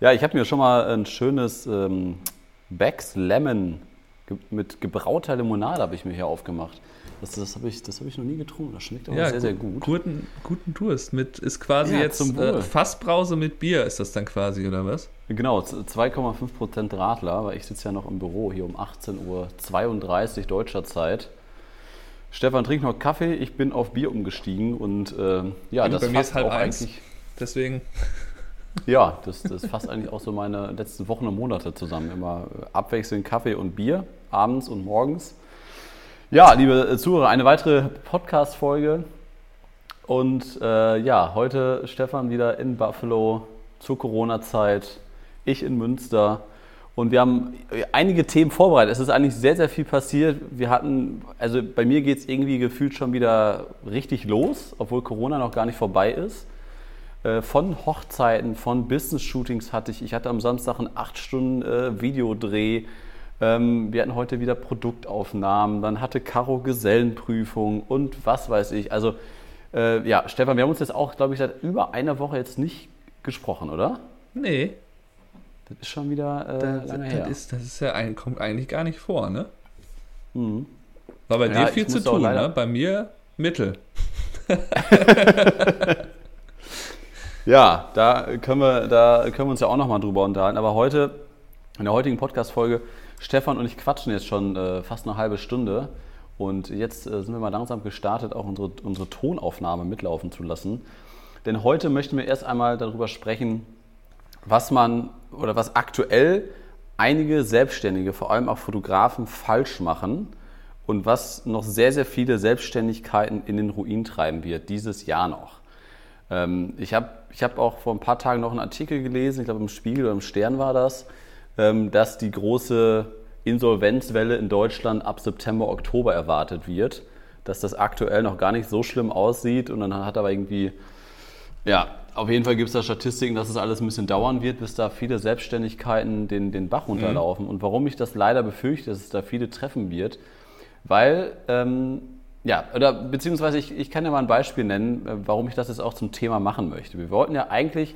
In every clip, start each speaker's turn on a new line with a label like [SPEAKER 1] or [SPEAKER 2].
[SPEAKER 1] Ja, ich habe mir schon mal ein schönes ähm, Becks Lemon ge mit gebrauter Limonade habe ich mir hier aufgemacht. Das, das habe ich, hab ich noch nie getrunken. Das schmeckt aber ja, sehr, sehr gut.
[SPEAKER 2] Guten, guten Durst. Mit, ist quasi ja, jetzt äh, Fassbrause mit Bier, ist das dann quasi, oder was?
[SPEAKER 1] Genau, 2,5% Radler, weil ich sitze ja noch im Büro hier um 18.32 Uhr deutscher Zeit. Stefan trinkt noch Kaffee, ich bin auf Bier umgestiegen und äh, ja,
[SPEAKER 2] das bei mir ist halb auch eins, eigentlich. Deswegen.
[SPEAKER 1] Ja, das, das fasst eigentlich auch so meine letzten Wochen und Monate zusammen. Immer abwechselnd Kaffee und Bier, abends und morgens. Ja, liebe Zuhörer, eine weitere Podcast-Folge. Und äh, ja, heute Stefan wieder in Buffalo zur Corona-Zeit, ich in Münster. Und wir haben einige Themen vorbereitet. Es ist eigentlich sehr, sehr viel passiert. Wir hatten, also bei mir geht es irgendwie gefühlt schon wieder richtig los, obwohl Corona noch gar nicht vorbei ist. Äh, von Hochzeiten, von Business-Shootings hatte ich. Ich hatte am Samstag einen 8 Stunden äh, Videodreh. Ähm, wir hatten heute wieder Produktaufnahmen. Dann hatte Caro Gesellenprüfung und was weiß ich. Also äh, ja, Stefan, wir haben uns jetzt auch, glaube ich, seit über einer Woche jetzt nicht gesprochen, oder?
[SPEAKER 2] Nee.
[SPEAKER 1] Das ist schon wieder
[SPEAKER 2] äh, das, lange das her. Ist, das ist ja ein, kommt eigentlich gar nicht vor, ne? Mhm. War bei ja, dir viel zu tun, ne? Bei mir Mittel.
[SPEAKER 1] Ja, da können wir, da können wir uns ja auch nochmal drüber unterhalten. Aber heute, in der heutigen Podcast-Folge, Stefan und ich quatschen jetzt schon äh, fast eine halbe Stunde. Und jetzt äh, sind wir mal langsam gestartet, auch unsere, unsere Tonaufnahme mitlaufen zu lassen. Denn heute möchten wir erst einmal darüber sprechen, was man oder was aktuell einige Selbstständige, vor allem auch Fotografen, falsch machen und was noch sehr, sehr viele Selbstständigkeiten in den Ruin treiben wird, dieses Jahr noch. Ähm, ich habe ich hab auch vor ein paar Tagen noch einen Artikel gelesen, ich glaube im Spiegel oder im Stern war das, ähm, dass die große Insolvenzwelle in Deutschland ab September, Oktober erwartet wird. Dass das aktuell noch gar nicht so schlimm aussieht und dann hat aber irgendwie, ja, auf jeden Fall gibt es da Statistiken, dass es alles ein bisschen dauern wird, bis da viele Selbstständigkeiten den, den Bach runterlaufen. Mhm. Und warum ich das leider befürchte, dass es da viele treffen wird, weil ähm, ja, oder beziehungsweise ich, ich kann ja mal ein Beispiel nennen, äh, warum ich das jetzt auch zum Thema machen möchte. Wir wollten ja eigentlich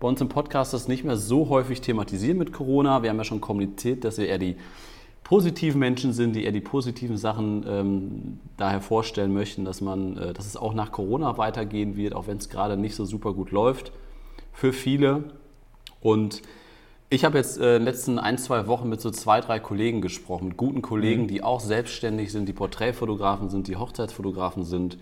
[SPEAKER 1] bei uns im Podcast das nicht mehr so häufig thematisieren mit Corona. Wir haben ja schon kommuniziert, dass wir eher die positiven Menschen sind, die eher die positiven Sachen ähm, daher vorstellen möchten, dass man, äh, dass es auch nach Corona weitergehen wird, auch wenn es gerade nicht so super gut läuft für viele. Und ich habe jetzt äh, in den letzten ein, zwei Wochen mit so zwei, drei Kollegen gesprochen, mit guten Kollegen, mhm. die auch selbstständig sind, die Porträtfotografen sind, die Hochzeitsfotografen sind.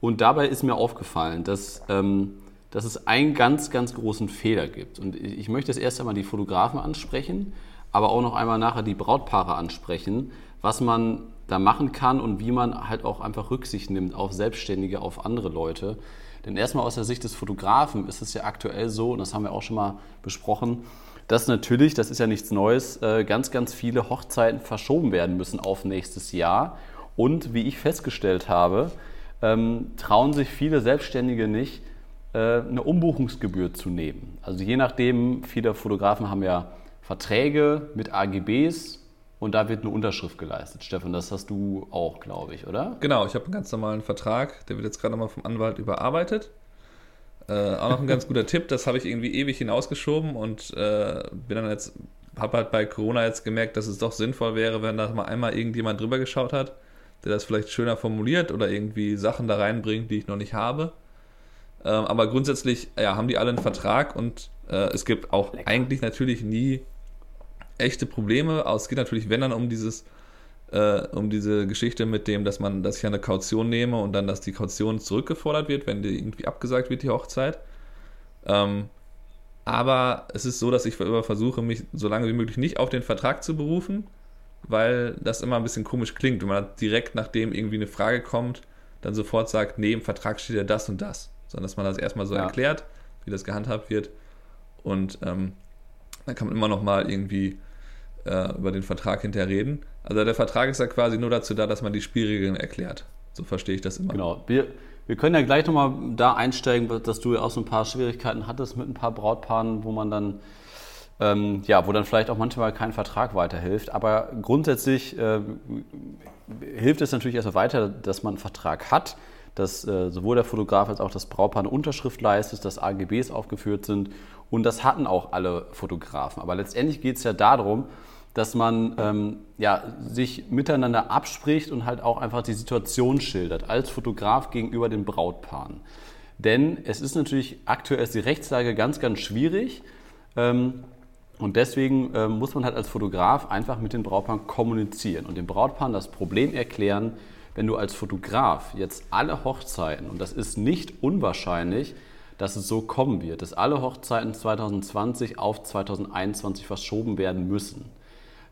[SPEAKER 1] Und dabei ist mir aufgefallen, dass, ähm, dass es einen ganz, ganz großen Fehler gibt. Und ich möchte jetzt erst einmal die Fotografen ansprechen, aber auch noch einmal nachher die Brautpaare ansprechen, was man da machen kann und wie man halt auch einfach Rücksicht nimmt auf Selbstständige, auf andere Leute. Denn erstmal aus der Sicht des Fotografen ist es ja aktuell so, und das haben wir auch schon mal besprochen, dass natürlich, das ist ja nichts Neues, äh, ganz, ganz viele Hochzeiten verschoben werden müssen auf nächstes Jahr. Und wie ich festgestellt habe, ähm, trauen sich viele Selbstständige nicht, äh, eine Umbuchungsgebühr zu nehmen. Also je nachdem, viele Fotografen haben ja Verträge mit AGBs und da wird eine Unterschrift geleistet. Stefan, das hast du auch, glaube ich, oder?
[SPEAKER 2] Genau, ich habe einen ganz normalen Vertrag, der wird jetzt gerade nochmal vom Anwalt überarbeitet. Äh, auch noch ein ganz guter Tipp, das habe ich irgendwie ewig hinausgeschoben und äh, bin dann jetzt, habe halt bei Corona jetzt gemerkt, dass es doch sinnvoll wäre, wenn da mal einmal irgendjemand drüber geschaut hat, der das vielleicht schöner formuliert oder irgendwie Sachen da reinbringt, die ich noch nicht habe. Ähm, aber grundsätzlich, ja, haben die alle einen Vertrag und äh, es gibt auch Lecker. eigentlich natürlich nie echte Probleme. Aber es geht natürlich, wenn dann um dieses äh, um diese Geschichte mit dem, dass man, dass ich eine Kaution nehme und dann, dass die Kaution zurückgefordert wird, wenn die irgendwie abgesagt wird, die Hochzeit. Ähm, aber es ist so, dass ich versuche, mich so lange wie möglich nicht auf den Vertrag zu berufen, weil das immer ein bisschen komisch klingt, wenn man direkt nachdem irgendwie eine Frage kommt, dann sofort sagt, nee, im Vertrag steht ja das und das, sondern dass man das erstmal so ja. erklärt, wie das gehandhabt wird und ähm, dann kann man immer noch mal irgendwie äh, über den Vertrag hinterher reden. Also der Vertrag ist ja quasi nur dazu da, dass man die Spielregeln erklärt. So verstehe ich das immer.
[SPEAKER 1] Genau. Wir, wir können ja gleich nochmal da einsteigen, dass du ja auch so ein paar Schwierigkeiten hattest mit ein paar Brautpaaren, wo man dann, ähm, ja, wo dann vielleicht auch manchmal kein Vertrag weiterhilft. Aber grundsätzlich äh, hilft es natürlich erstmal weiter, dass man einen Vertrag hat, dass äh, sowohl der Fotograf als auch das Brautpaar eine Unterschrift leistet, dass AGBs aufgeführt sind Und das hatten auch alle Fotografen. Aber letztendlich geht es ja darum, dass man ähm, ja, sich miteinander abspricht und halt auch einfach die Situation schildert als Fotograf gegenüber den Brautpaaren. Denn es ist natürlich aktuell ist die Rechtslage ganz, ganz schwierig. Ähm, und deswegen ähm, muss man halt als Fotograf einfach mit den Brautpaaren kommunizieren und den Brautpaaren das Problem erklären, wenn du als Fotograf jetzt alle Hochzeiten, und das ist nicht unwahrscheinlich, dass es so kommen wird, dass alle Hochzeiten 2020 auf 2021 verschoben werden müssen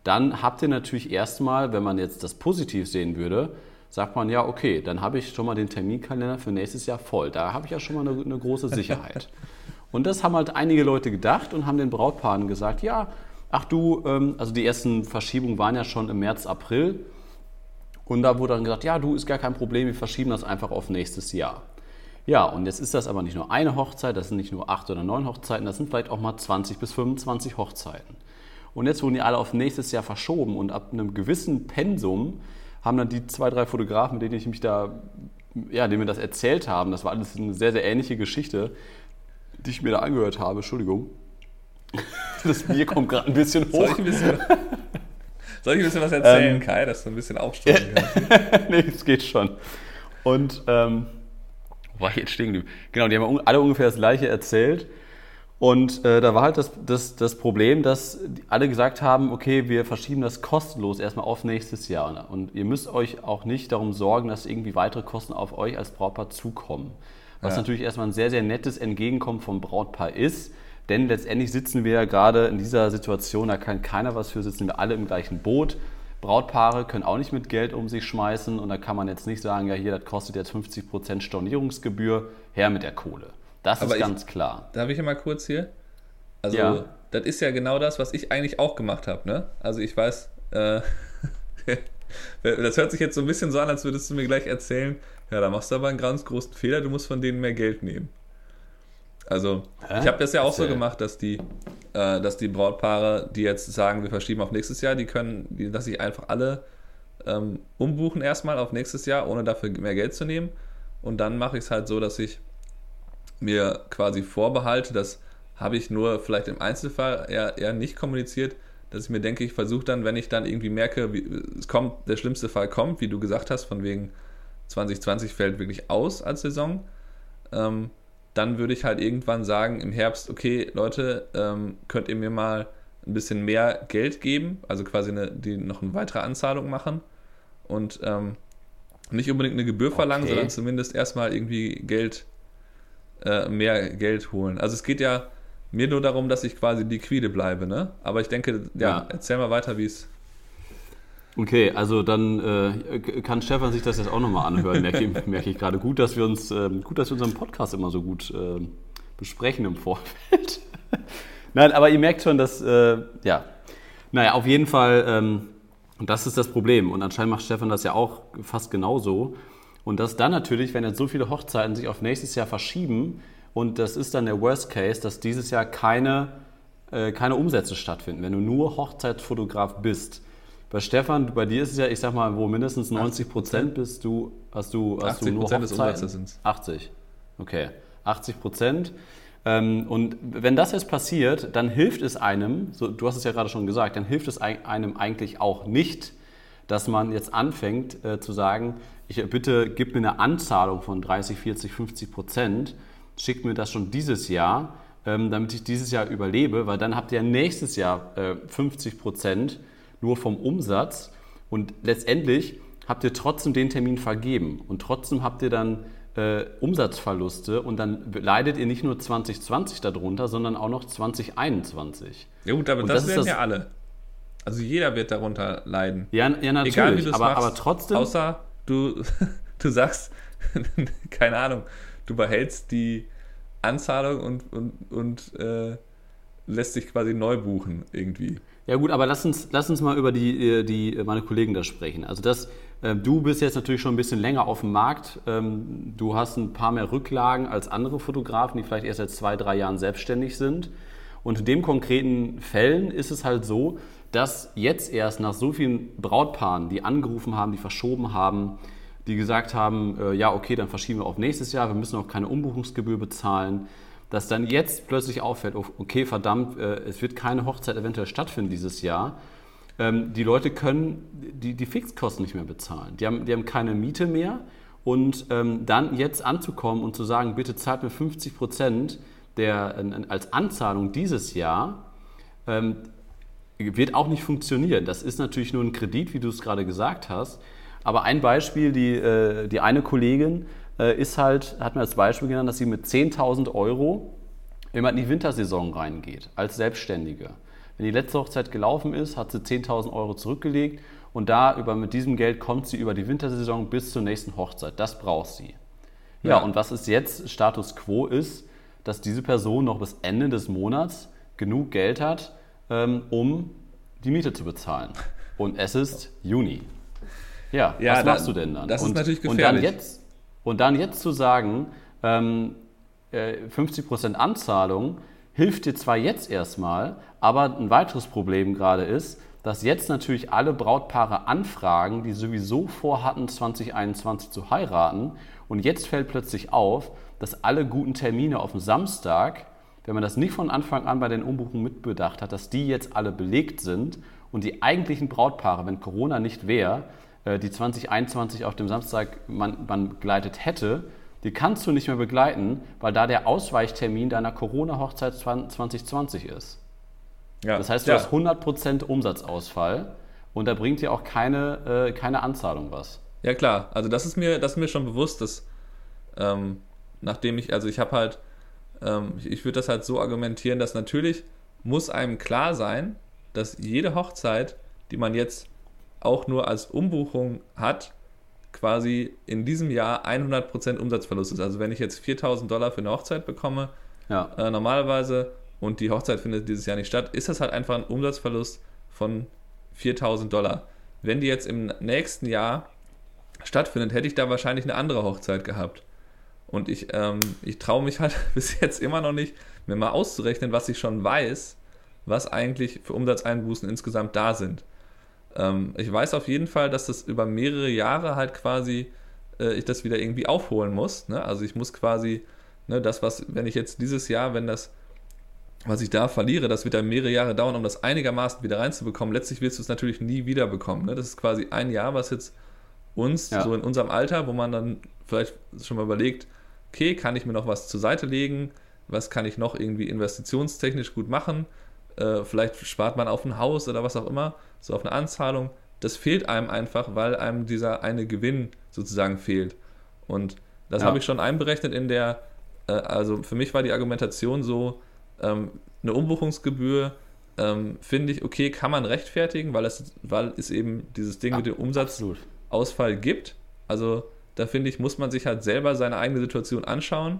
[SPEAKER 1] dann habt ihr natürlich erstmal, wenn man jetzt das positiv sehen würde, sagt man ja, okay, dann habe ich schon mal den Terminkalender für nächstes Jahr voll. Da habe ich ja schon mal eine, eine große Sicherheit. und das haben halt einige Leute gedacht und haben den Brautpaaren gesagt, ja, ach du, ähm, also die ersten Verschiebungen waren ja schon im März, April. Und da wurde dann gesagt, ja, du, ist gar kein Problem, wir verschieben das einfach auf nächstes Jahr. Ja, und jetzt ist das aber nicht nur eine Hochzeit, das sind nicht nur acht oder neun Hochzeiten, das sind vielleicht auch mal 20 bis 25 Hochzeiten. Und jetzt wurden die alle auf nächstes Jahr verschoben und ab einem gewissen Pensum haben dann die zwei, drei Fotografen, mit denen ich mich da, ja, denen mir das erzählt haben, das war alles eine sehr, sehr ähnliche Geschichte, die ich mir da angehört habe, Entschuldigung. Das Bier kommt gerade ein bisschen hoch.
[SPEAKER 2] Soll ich ein bisschen, soll ich ein bisschen was erzählen, ähm, Kai, dass du ein bisschen aufsteigen kannst?
[SPEAKER 1] nee, es geht schon. Und, ähm, war ich jetzt stehen geblieben? Genau, die haben alle ungefähr das Gleiche erzählt. Und äh, da war halt das, das, das Problem, dass alle gesagt haben, okay, wir verschieben das kostenlos erstmal auf nächstes Jahr. Und ihr müsst euch auch nicht darum sorgen, dass irgendwie weitere Kosten auf euch als Brautpaar zukommen. Was ja. natürlich erstmal ein sehr, sehr nettes Entgegenkommen vom Brautpaar ist. Denn letztendlich sitzen wir ja gerade in dieser Situation, da kann keiner was für, sitzen wir alle im gleichen Boot. Brautpaare können auch nicht mit Geld um sich schmeißen und da kann man jetzt nicht sagen, ja hier, das kostet jetzt 50% Stornierungsgebühr, her mit der Kohle. Das Aber ist ganz klar.
[SPEAKER 2] Darf ich ja mal kurz hier? Also, ja. das ist ja genau das, was ich eigentlich auch gemacht habe. Ne? Also, ich weiß, äh, das hört sich jetzt so ein bisschen so an, als würdest du mir gleich erzählen, ja, da machst du aber einen ganz großen Fehler, du musst von denen mehr Geld nehmen. Also, Hä? ich habe das ja auch so gemacht, dass die, äh, dass die Brautpaare, die jetzt sagen, wir verschieben auf nächstes Jahr, die können, die, dass ich einfach alle ähm, umbuchen erstmal auf nächstes Jahr, ohne dafür mehr Geld zu nehmen. Und dann mache ich es halt so, dass ich mir quasi vorbehalte, das habe ich nur vielleicht im Einzelfall eher, eher nicht kommuniziert, dass ich mir denke, ich versuche dann, wenn ich dann irgendwie merke, wie, es kommt, der schlimmste Fall kommt, wie du gesagt hast, von wegen 2020 fällt wirklich aus als Saison, ähm, dann würde ich halt irgendwann sagen im Herbst, okay, Leute, ähm, könnt ihr mir mal ein bisschen mehr Geld geben, also quasi eine, die noch eine weitere Anzahlung machen und ähm, nicht unbedingt eine Gebühr verlangen, okay. sondern zumindest erstmal irgendwie Geld äh, mehr Geld holen. Also es geht ja mir nur darum, dass ich quasi liquide bleibe, ne? Aber ich denke, ja, ja. erzähl mal weiter, wie es.
[SPEAKER 1] Okay, also dann äh, kann Stefan sich das jetzt auch nochmal anhören, merke, ich, merke ich gerade. Gut, dass wir uns, äh, gut, dass wir unseren Podcast immer so gut äh, besprechen im Vorfeld. Nein, aber ihr merkt schon, dass, äh, ja, naja, auf jeden Fall, ähm, das ist das Problem. Und anscheinend macht Stefan das ja auch fast genauso. Und dass dann natürlich, wenn jetzt so viele Hochzeiten sich auf nächstes Jahr verschieben, und das ist dann der Worst Case, dass dieses Jahr keine, äh, keine Umsätze stattfinden, wenn du nur Hochzeitsfotograf bist. Bei Stefan, bei dir ist es ja, ich sag mal, wo mindestens 90 Prozent bist du, hast du, hast 80 du nur Hochzeiten. Des Umsatzes sind 80. Okay, 80 Prozent. Ähm, und wenn das jetzt passiert, dann hilft es einem, so, du hast es ja gerade schon gesagt, dann hilft es einem eigentlich auch nicht, dass man jetzt anfängt äh, zu sagen, ich bitte gib mir eine Anzahlung von 30, 40, 50 Prozent, schickt mir das schon dieses Jahr, ähm, damit ich dieses Jahr überlebe, weil dann habt ihr nächstes Jahr äh, 50 Prozent nur vom Umsatz und letztendlich habt ihr trotzdem den Termin vergeben und trotzdem habt ihr dann äh, Umsatzverluste und dann leidet ihr nicht nur 2020 darunter, sondern auch noch 2021.
[SPEAKER 2] Ja gut, aber das, das werden ja alle. Also jeder wird darunter leiden.
[SPEAKER 1] Ja, ja natürlich. Egal, wie aber, machst, aber trotzdem.
[SPEAKER 2] Außer du, du sagst, keine Ahnung, du behältst die Anzahlung und, und, und äh, lässt dich quasi neu buchen irgendwie.
[SPEAKER 1] Ja gut, aber lass uns, lass uns mal über die, äh, die, meine Kollegen da sprechen. Also das, äh, du bist jetzt natürlich schon ein bisschen länger auf dem Markt. Ähm, du hast ein paar mehr Rücklagen als andere Fotografen, die vielleicht erst seit zwei, drei Jahren selbstständig sind. Und in dem konkreten Fällen ist es halt so, dass jetzt erst nach so vielen Brautpaaren, die angerufen haben, die verschoben haben, die gesagt haben, äh, ja, okay, dann verschieben wir auf nächstes Jahr, wir müssen auch keine Umbuchungsgebühr bezahlen, dass dann jetzt plötzlich auffällt, oh, okay, verdammt, äh, es wird keine Hochzeit eventuell stattfinden dieses Jahr. Ähm, die Leute können die, die Fixkosten nicht mehr bezahlen. Die haben, die haben keine Miete mehr. Und ähm, dann jetzt anzukommen und zu sagen, bitte zahlt mir 50 Prozent der, als Anzahlung dieses Jahr, ähm, wird auch nicht funktionieren. Das ist natürlich nur ein Kredit, wie du es gerade gesagt hast. Aber ein Beispiel, die, äh, die eine Kollegin äh, ist halt, hat mir als Beispiel genannt, dass sie mit 10.000 Euro immer in die Wintersaison reingeht, als Selbstständige. Wenn die letzte Hochzeit gelaufen ist, hat sie 10.000 Euro zurückgelegt und da über, mit diesem Geld kommt sie über die Wintersaison bis zur nächsten Hochzeit. Das braucht sie. Ja, ja, und was ist jetzt Status quo ist, dass diese Person noch bis Ende des Monats genug Geld hat, ähm, um die Miete zu bezahlen. Und es ist Juni. Ja, ja was machst du denn dann?
[SPEAKER 2] Das
[SPEAKER 1] und,
[SPEAKER 2] ist natürlich gefährlich. Und
[SPEAKER 1] dann jetzt, und dann jetzt zu sagen, ähm, äh, 50% Anzahlung hilft dir zwar jetzt erstmal, aber ein weiteres Problem gerade ist, dass jetzt natürlich alle Brautpaare anfragen, die sowieso vorhatten, 2021 zu heiraten. Und jetzt fällt plötzlich auf, dass alle guten Termine auf dem Samstag wenn man das nicht von Anfang an bei den Umbuchungen mitbedacht hat, dass die jetzt alle belegt sind und die eigentlichen Brautpaare, wenn Corona nicht wäre, äh, die 2021 auf dem Samstag man, man begleitet hätte, die kannst du nicht mehr begleiten, weil da der Ausweichtermin deiner Corona-Hochzeit 2020 ist. Ja, das heißt, du ja. hast 100% Umsatzausfall und da bringt dir auch keine, äh, keine Anzahlung was.
[SPEAKER 2] Ja klar, also das ist mir, das ist mir schon bewusst, dass ähm, nachdem ich, also ich habe halt ähm, ich, ich würde das halt so argumentieren, dass natürlich muss einem klar sein, dass jede Hochzeit, die man jetzt auch nur als Umbuchung hat, quasi in diesem Jahr 100% Umsatzverlust ist. Also wenn ich jetzt 4000 Dollar für eine Hochzeit bekomme, ja. äh, normalerweise, und die Hochzeit findet dieses Jahr nicht statt, ist das halt einfach ein Umsatzverlust von 4000 Dollar. Wenn die jetzt im nächsten Jahr stattfindet, hätte ich da wahrscheinlich eine andere Hochzeit gehabt. Und ich, ähm, ich traue mich halt bis jetzt immer noch nicht, mir mal auszurechnen, was ich schon weiß, was eigentlich für Umsatzeinbußen insgesamt da sind. Ähm, ich weiß auf jeden Fall, dass das über mehrere Jahre halt quasi äh, ich das wieder irgendwie aufholen muss. Ne? Also ich muss quasi ne, das, was, wenn ich jetzt dieses Jahr, wenn das, was ich da verliere, das wird dann mehrere Jahre dauern, um das einigermaßen wieder reinzubekommen. Letztlich wirst du es natürlich nie wieder bekommen. Ne? Das ist quasi ein Jahr, was jetzt uns, ja. so in unserem Alter, wo man dann vielleicht schon mal überlegt, okay, kann ich mir noch was zur Seite legen? Was kann ich noch irgendwie investitionstechnisch gut machen? Äh, vielleicht spart man auf ein Haus oder was auch immer, so auf eine Anzahlung. Das fehlt einem einfach, weil einem dieser eine Gewinn sozusagen fehlt. Und das ja. habe ich schon einberechnet in der, äh, also für mich war die Argumentation so, ähm, eine Umbuchungsgebühr ähm, finde ich, okay, kann man rechtfertigen, weil es, weil es eben dieses Ding ja, mit dem Umsatzausfall gibt. Also da finde ich, muss man sich halt selber seine eigene Situation anschauen.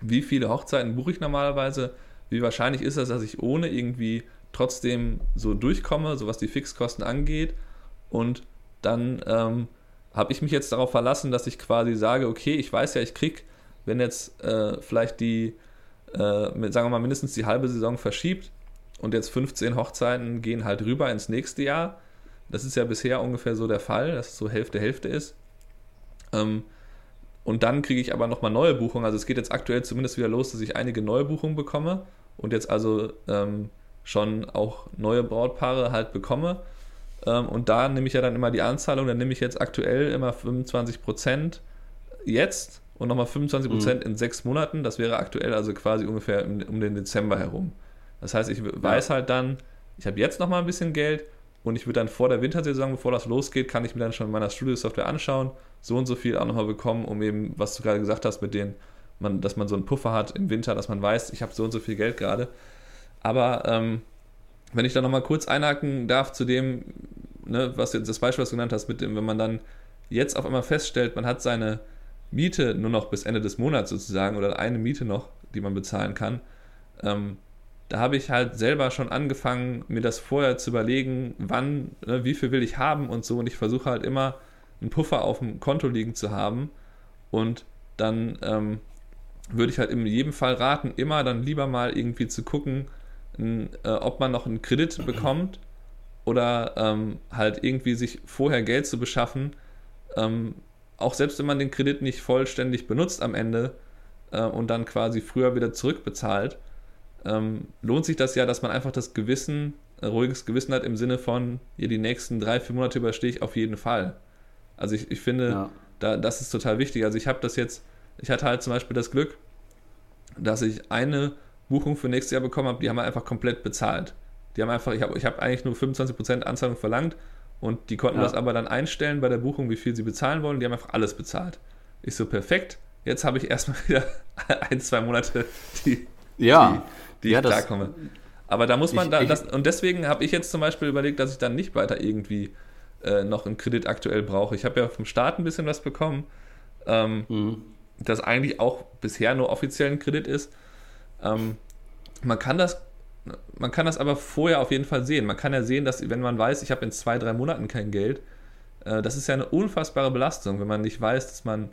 [SPEAKER 2] Wie viele Hochzeiten buche ich normalerweise? Wie wahrscheinlich ist es, dass ich ohne irgendwie trotzdem so durchkomme, so was die Fixkosten angeht? Und dann ähm, habe ich mich jetzt darauf verlassen, dass ich quasi sage, okay, ich weiß ja, ich kriege, wenn jetzt äh, vielleicht die, äh, sagen wir mal, mindestens die halbe Saison verschiebt und jetzt 15 Hochzeiten gehen halt rüber ins nächste Jahr. Das ist ja bisher ungefähr so der Fall, dass es so Hälfte Hälfte ist. Ähm, und dann kriege ich aber nochmal neue Buchungen. Also es geht jetzt aktuell zumindest wieder los, dass ich einige neue Buchungen bekomme und jetzt also ähm, schon auch neue Brautpaare halt bekomme. Ähm, und da nehme ich ja dann immer die Anzahlung, dann nehme ich jetzt aktuell immer 25% jetzt und nochmal 25% mhm. in sechs Monaten. Das wäre aktuell also quasi ungefähr um, um den Dezember herum. Das heißt, ich weiß ja. halt dann, ich habe jetzt nochmal ein bisschen Geld und ich würde dann vor der Wintersaison, bevor das losgeht, kann ich mir dann schon meiner Studio-Software anschauen, so und so viel auch nochmal bekommen, um eben, was du gerade gesagt hast, mit denen, man, dass man so einen Puffer hat im Winter, dass man weiß, ich habe so und so viel Geld gerade. Aber ähm, wenn ich da nochmal kurz einhaken darf zu dem, ne, was jetzt das Beispiel, was du genannt hast, mit dem, wenn man dann jetzt auf einmal feststellt, man hat seine Miete nur noch bis Ende des Monats sozusagen oder eine Miete noch, die man bezahlen kann, ähm, da habe ich halt selber schon angefangen, mir das vorher zu überlegen, wann, ne, wie viel will ich haben und so. Und ich versuche halt immer einen Puffer auf dem Konto liegen zu haben. Und dann ähm, würde ich halt in jedem Fall raten, immer dann lieber mal irgendwie zu gucken, n, äh, ob man noch einen Kredit bekommt oder ähm, halt irgendwie sich vorher Geld zu beschaffen. Ähm, auch selbst wenn man den Kredit nicht vollständig benutzt am Ende, äh, und dann quasi früher wieder zurückbezahlt, ähm, lohnt sich das ja, dass man einfach das Gewissen, äh, ruhiges Gewissen hat im Sinne von, hier die nächsten drei, vier Monate überstehe ich auf jeden Fall. Also ich, ich finde, ja. da, das ist total wichtig. Also ich habe das jetzt, ich hatte halt zum Beispiel das Glück, dass ich eine Buchung für nächstes Jahr bekommen habe, die haben wir einfach komplett bezahlt. Die haben einfach, ich habe ich hab eigentlich nur 25% Anzahlung verlangt und die konnten ja. das aber dann einstellen bei der Buchung, wie viel sie bezahlen wollen. Die haben einfach alles bezahlt. Ich so, perfekt. Jetzt habe ich erstmal wieder ein, zwei Monate, die,
[SPEAKER 1] ja.
[SPEAKER 2] die, die ja, ich klarkomme. Aber da muss man ich, da, das, und deswegen habe ich jetzt zum Beispiel überlegt, dass ich dann nicht weiter irgendwie äh, noch einen Kredit aktuell brauche. Ich habe ja vom Staat ein bisschen was bekommen, ähm, mhm. das eigentlich auch bisher nur offiziell ein Kredit ist. Ähm, man kann das man kann das aber vorher auf jeden Fall sehen. Man kann ja sehen, dass wenn man weiß, ich habe in zwei, drei Monaten kein Geld, äh, das ist ja eine unfassbare Belastung, wenn man nicht weiß, dass man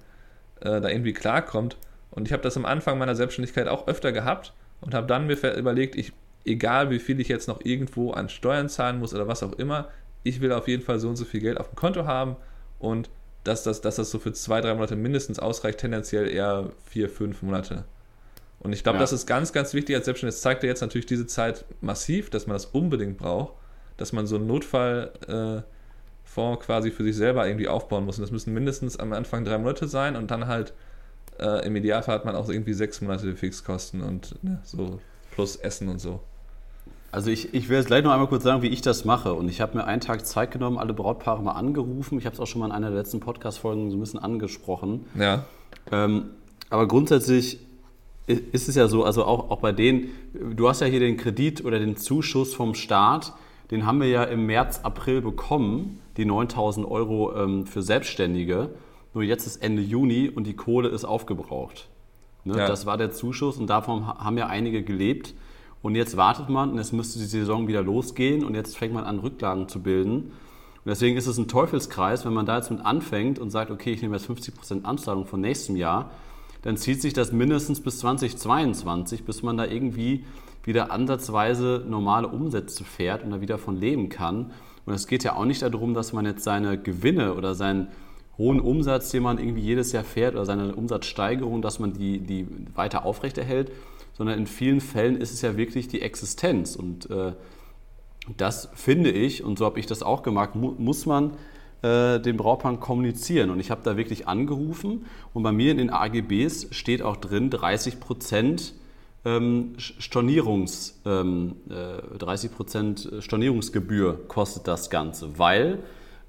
[SPEAKER 2] äh, da irgendwie klarkommt. Und ich habe das am Anfang meiner Selbstständigkeit auch öfter gehabt und habe dann mir überlegt, ich, egal wie viel ich jetzt noch irgendwo an Steuern zahlen muss oder was auch immer, ich will auf jeden Fall so und so viel Geld auf dem Konto haben und dass das, dass das so für zwei, drei Monate mindestens ausreicht, tendenziell eher vier, fünf Monate. Und ich glaube, ja. das ist ganz, ganz wichtig als Selbstständiger. Das zeigt ja jetzt natürlich diese Zeit massiv, dass man das unbedingt braucht, dass man so einen Notfallfonds äh, quasi für sich selber irgendwie aufbauen muss. Und das müssen mindestens am Anfang drei Monate sein und dann halt äh, im Idealfall hat man auch irgendwie sechs Monate Fixkosten und ne, so plus Essen und so.
[SPEAKER 1] Also ich, ich will jetzt gleich noch einmal kurz sagen, wie ich das mache. Und ich habe mir einen Tag Zeit genommen, alle Brautpaare mal angerufen. Ich habe es auch schon mal in einer der letzten Podcast-Folgen so ein bisschen angesprochen.
[SPEAKER 2] Ja.
[SPEAKER 1] Ähm, aber grundsätzlich ist es ja so, also auch, auch bei denen, du hast ja hier den Kredit oder den Zuschuss vom Staat, den haben wir ja im März, April bekommen, die 9000 Euro ähm, für Selbstständige. Nur jetzt ist Ende Juni und die Kohle ist aufgebraucht. Ne? Ja. Das war der Zuschuss und davon haben ja einige gelebt. Und jetzt wartet man und jetzt müsste die Saison wieder losgehen und jetzt fängt man an, Rücklagen zu bilden. Und deswegen ist es ein Teufelskreis, wenn man da jetzt mit anfängt und sagt, okay, ich nehme jetzt 50% Anzahlung von nächstem Jahr, dann zieht sich das mindestens bis 2022, bis man da irgendwie wieder ansatzweise normale Umsätze fährt und da wieder von leben kann. Und es geht ja auch nicht darum, dass man jetzt seine Gewinne oder seinen hohen Umsatz, den man irgendwie jedes Jahr fährt oder seine Umsatzsteigerung, dass man die, die weiter aufrechterhält, sondern in vielen Fällen ist es ja wirklich die Existenz. Und äh, das finde ich, und so habe ich das auch gemacht, mu muss man äh, dem Brautpaar kommunizieren. Und ich habe da wirklich angerufen und bei mir in den AGBs steht auch drin 30 Prozent ähm, Stornierungs, ähm, äh, 30 Prozent Stornierungsgebühr kostet das Ganze, weil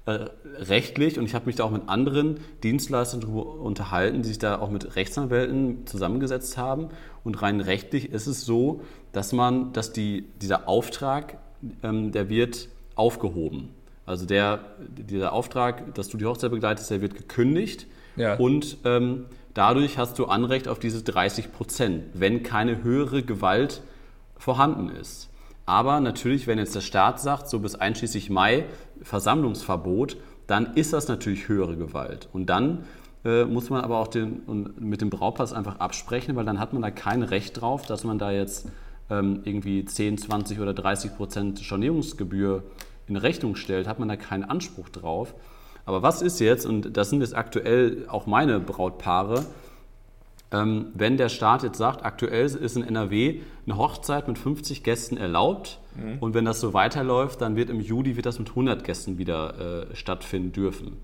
[SPEAKER 1] rechtlich, und ich habe mich da auch mit anderen Dienstleistern darüber unterhalten, die sich da auch mit Rechtsanwälten zusammengesetzt haben. Und rein rechtlich ist es so, dass man, dass die, dieser Auftrag, ähm, der wird aufgehoben. Also der, dieser Auftrag, dass du die Hochzeit begleitest, der wird gekündigt. Ja. Und ähm, dadurch hast du Anrecht auf diese 30 Prozent, wenn keine höhere Gewalt vorhanden ist. Aber natürlich, wenn jetzt der Staat sagt, so bis einschließlich Mai Versammlungsverbot, dann ist das natürlich höhere Gewalt. Und dann äh, muss man aber auch den, mit dem Braupass einfach absprechen, weil dann hat man da kein Recht drauf, dass man da jetzt ähm, irgendwie 10, 20 oder 30 Prozent Stornierungsgebühr in Rechnung stellt, hat man da keinen Anspruch drauf. Aber was ist jetzt, und das sind jetzt aktuell auch meine Brautpaare, ähm, wenn der Staat jetzt sagt, aktuell ist in NRW eine Hochzeit mit 50 Gästen erlaubt mhm. und wenn das so weiterläuft, dann wird im Juli wird das mit 100 Gästen wieder äh, stattfinden dürfen.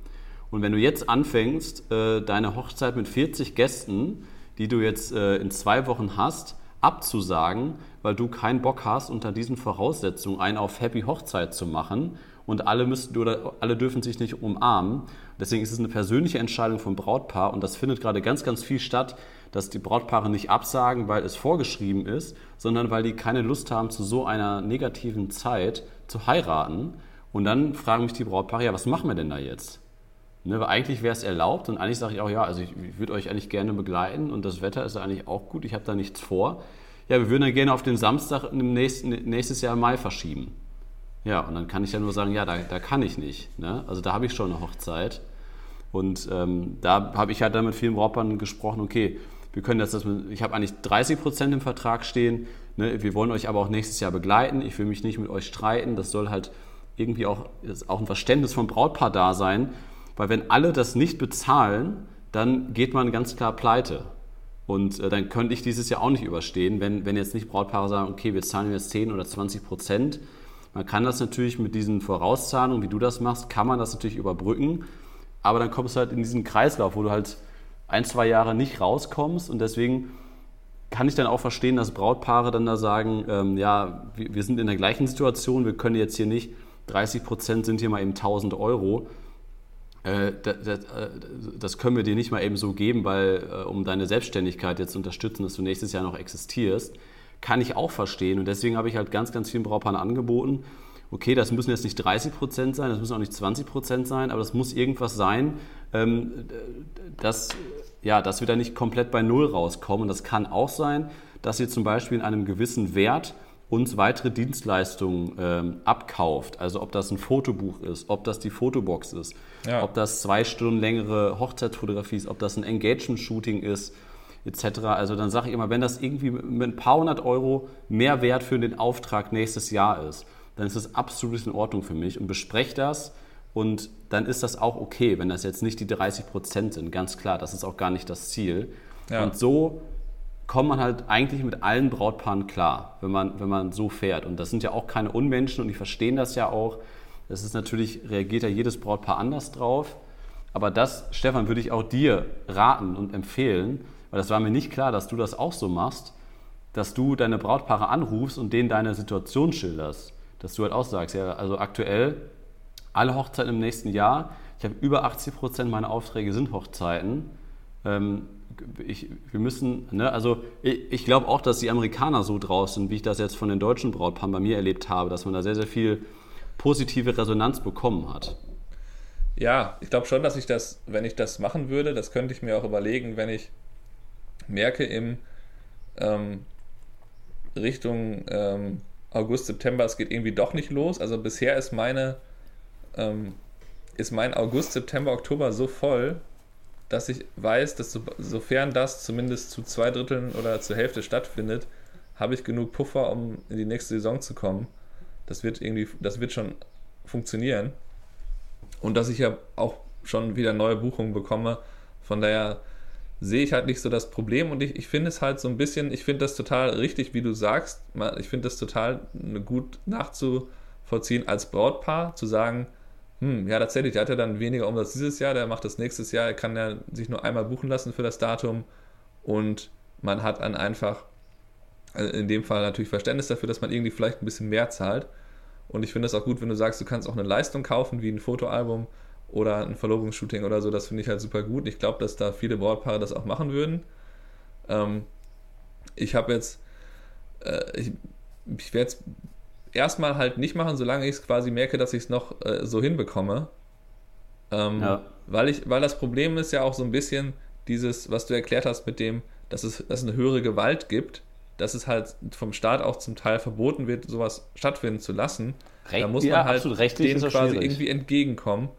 [SPEAKER 1] Und wenn du jetzt anfängst, äh, deine Hochzeit mit 40 Gästen, die du jetzt äh, in zwei Wochen hast, abzusagen, weil du keinen Bock hast, unter diesen Voraussetzungen einen auf Happy Hochzeit zu machen und alle müssen oder alle dürfen sich nicht umarmen. Deswegen ist es eine persönliche Entscheidung vom Brautpaar und das findet gerade ganz, ganz viel statt, dass die Brautpaare nicht absagen, weil es vorgeschrieben ist, sondern weil die keine Lust haben, zu so einer negativen Zeit zu heiraten. Und dann fragen mich die Brautpaare, ja, was machen wir denn da jetzt? Ne, weil eigentlich wäre es erlaubt und eigentlich sage ich auch, ja, also ich, würde euch eigentlich gerne begleiten und das Wetter ist eigentlich auch gut, ich habe da nichts vor. Ja, wir würden dann gerne auf den Samstag im nächsten, nächstes Jahr Mai verschieben. Ja, und dann kann ich ja nur sagen, ja, da, da kann ich nicht. Ne? Also da habe ich schon eine Hochzeit. Und ähm, da habe ich halt dann mit vielen Brautpaaren gesprochen, okay, wir können das, ich habe eigentlich 30 Prozent im Vertrag stehen, ne? wir wollen euch aber auch nächstes Jahr begleiten, ich will mich nicht mit euch streiten, das soll halt irgendwie auch, auch ein Verständnis vom Brautpaar da sein, weil wenn alle das nicht bezahlen, dann geht man ganz klar pleite. Und äh, dann könnte ich dieses Jahr auch nicht überstehen, wenn, wenn jetzt nicht Brautpaare sagen, okay, wir zahlen jetzt 10 oder 20 Prozent. Man kann das natürlich mit diesen Vorauszahlungen, wie du das machst, kann man das natürlich überbrücken. Aber dann kommst du halt in diesen Kreislauf, wo du halt ein, zwei Jahre nicht rauskommst. Und deswegen kann ich dann auch verstehen, dass Brautpaare dann da sagen, ähm, ja, wir, wir, sind in der gleichen Situation, wir können jetzt hier nicht, 30 Prozent sind hier mal eben 1000 Euro. Äh, das, das, äh, das, können wir dir nicht mal eben so geben, weil äh, um deine Selbstständigkeit jetzt zu unterstützen, dass du nächstes Jahr noch existierst, kann ich auch verstehen. Und deswegen habe ich halt ganz, ganz vielen Brautpaaren angeboten, okay, das müssen jetzt nicht 30 Prozent sein, das müssen auch nicht 20 Prozent sein, aber das muss irgendwas sein, ähm, dass, ja, dass wir da nicht komplett bei Null rauskommen. Und das kann auch sein, dass ihr zum Beispiel in einem gewissen Wert uns weitere Dienstleistungen ähm, abkauft. Also ob das ein Fotobuch ist, ob das die Fotobox ist, ja. ob das zwei Stunden längere Hochzeitsfotografie ist, ob das ein Engagement-Shooting ist, etc. Also dann sage ich immer, wenn das irgendwie mit ein paar hundert Euro mehr Wert für den Auftrag nächstes Jahr ist, dann ist das absolut in Ordnung für mich und bespreche das und dann ist das auch okay, wenn das jetzt nicht die 30 Prozent sind, ganz klar, das ist auch gar nicht das Ziel. Ja. Und so kommt man halt eigentlich mit allen Brautpaaren klar, wenn man, wenn man so fährt. Und das sind ja auch keine Unmenschen und die verstehen das ja auch. Das ist natürlich, reagiert ja jedes Brautpaar anders drauf. Aber das, Stefan, würde ich auch dir raten und empfehlen, weil das war mir nicht klar, dass du das auch so machst, dass du deine Brautpaare anrufst und denen deine Situation schilderst. Dass du halt auch sagst, ja, also aktuell alle Hochzeiten im nächsten Jahr, ich habe über 80 Prozent meiner Aufträge sind Hochzeiten. Ähm, ich, wir müssen, ne, also ich, ich glaube auch, dass die Amerikaner so draus sind, wie ich das jetzt von den deutschen Brautpaaren bei mir erlebt habe, dass man da sehr, sehr viel positive Resonanz bekommen hat.
[SPEAKER 2] Ja, ich glaube schon, dass ich das, wenn ich das machen würde, das könnte ich mir auch überlegen, wenn ich merke im ähm, Richtung ähm, August, September, es geht irgendwie doch nicht los. Also bisher ist meine ähm, ist mein August, September, Oktober so voll, dass ich weiß, dass so, sofern das zumindest zu zwei Dritteln oder zur Hälfte stattfindet, habe ich genug Puffer, um in die nächste Saison zu kommen. Das wird irgendwie, das wird schon funktionieren. Und dass ich ja auch schon wieder neue Buchungen bekomme. Von daher sehe ich halt nicht so das Problem und ich, ich finde es halt so ein bisschen, ich finde das total richtig, wie du sagst. Ich finde das total gut nachzuvollziehen als Brautpaar, zu sagen, hm, ja, tatsächlich, der hat ja dann weniger Umsatz dieses Jahr, der macht das nächstes Jahr, er kann ja sich nur einmal buchen lassen für das Datum und man hat dann einfach also in dem Fall natürlich Verständnis dafür, dass man irgendwie vielleicht ein bisschen mehr zahlt. Und ich finde es auch gut, wenn du sagst, du kannst auch eine Leistung kaufen, wie ein Fotoalbum oder ein Verlobungsshooting oder so. Das finde ich halt super gut. Ich glaube, dass da viele Brautpaare das auch machen würden. Ähm, ich habe jetzt, äh, ich, ich werde es erstmal halt nicht machen, solange ich es quasi merke, dass ich es noch äh, so hinbekomme. Ähm, ja. weil, ich, weil das Problem ist ja auch so ein bisschen dieses, was du erklärt hast mit dem, dass es, dass es eine höhere Gewalt gibt, dass es halt vom Staat auch zum Teil verboten wird, sowas stattfinden zu lassen. Recht, da muss man ja, halt denen quasi schwierig. irgendwie entgegenkommen.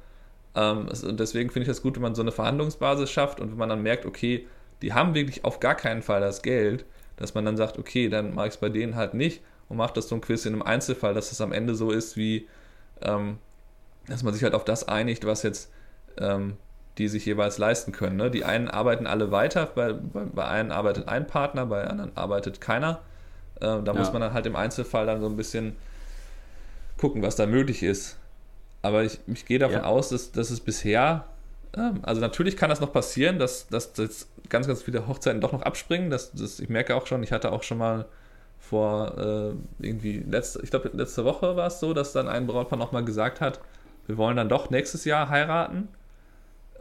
[SPEAKER 2] Ähm, und deswegen finde ich das gut, wenn man so eine Verhandlungsbasis schafft und wenn man dann merkt, okay, die haben wirklich auf gar keinen Fall das Geld, dass man dann sagt, okay, dann mache ich es bei denen halt nicht und macht das so ein Quiz in einem Einzelfall, dass es am Ende so ist, wie ähm, dass man sich halt auf das einigt, was jetzt ähm, die sich jeweils leisten können. Ne? Die einen arbeiten alle weiter, bei, bei, bei einen arbeitet ein Partner, bei anderen arbeitet keiner. Äh, da ja. muss man dann halt im Einzelfall dann so ein bisschen gucken, was da möglich ist. Aber ich, ich gehe davon ja. aus, dass, dass es bisher, äh, also natürlich kann das noch passieren, dass, dass jetzt ganz, ganz viele Hochzeiten doch noch abspringen. Das, das, ich merke auch schon, ich hatte auch schon mal vor äh, irgendwie letzte, ich glaube letzte Woche war es so, dass dann ein Brautpaar nochmal gesagt hat, wir wollen dann doch nächstes Jahr heiraten.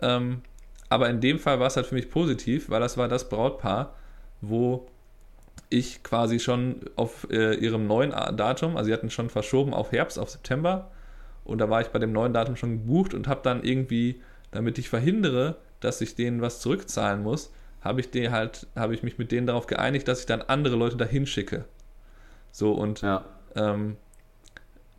[SPEAKER 2] Ähm, aber in dem Fall war es halt für mich positiv, weil das war das Brautpaar, wo ich quasi schon auf äh, ihrem neuen Datum, also sie hatten schon verschoben auf Herbst, auf September, und da war ich bei dem neuen Datum schon gebucht und habe dann irgendwie, damit ich verhindere, dass ich denen was zurückzahlen muss, habe ich den halt, habe ich mich mit denen darauf geeinigt, dass ich dann andere Leute dahin schicke. So und ja. ähm,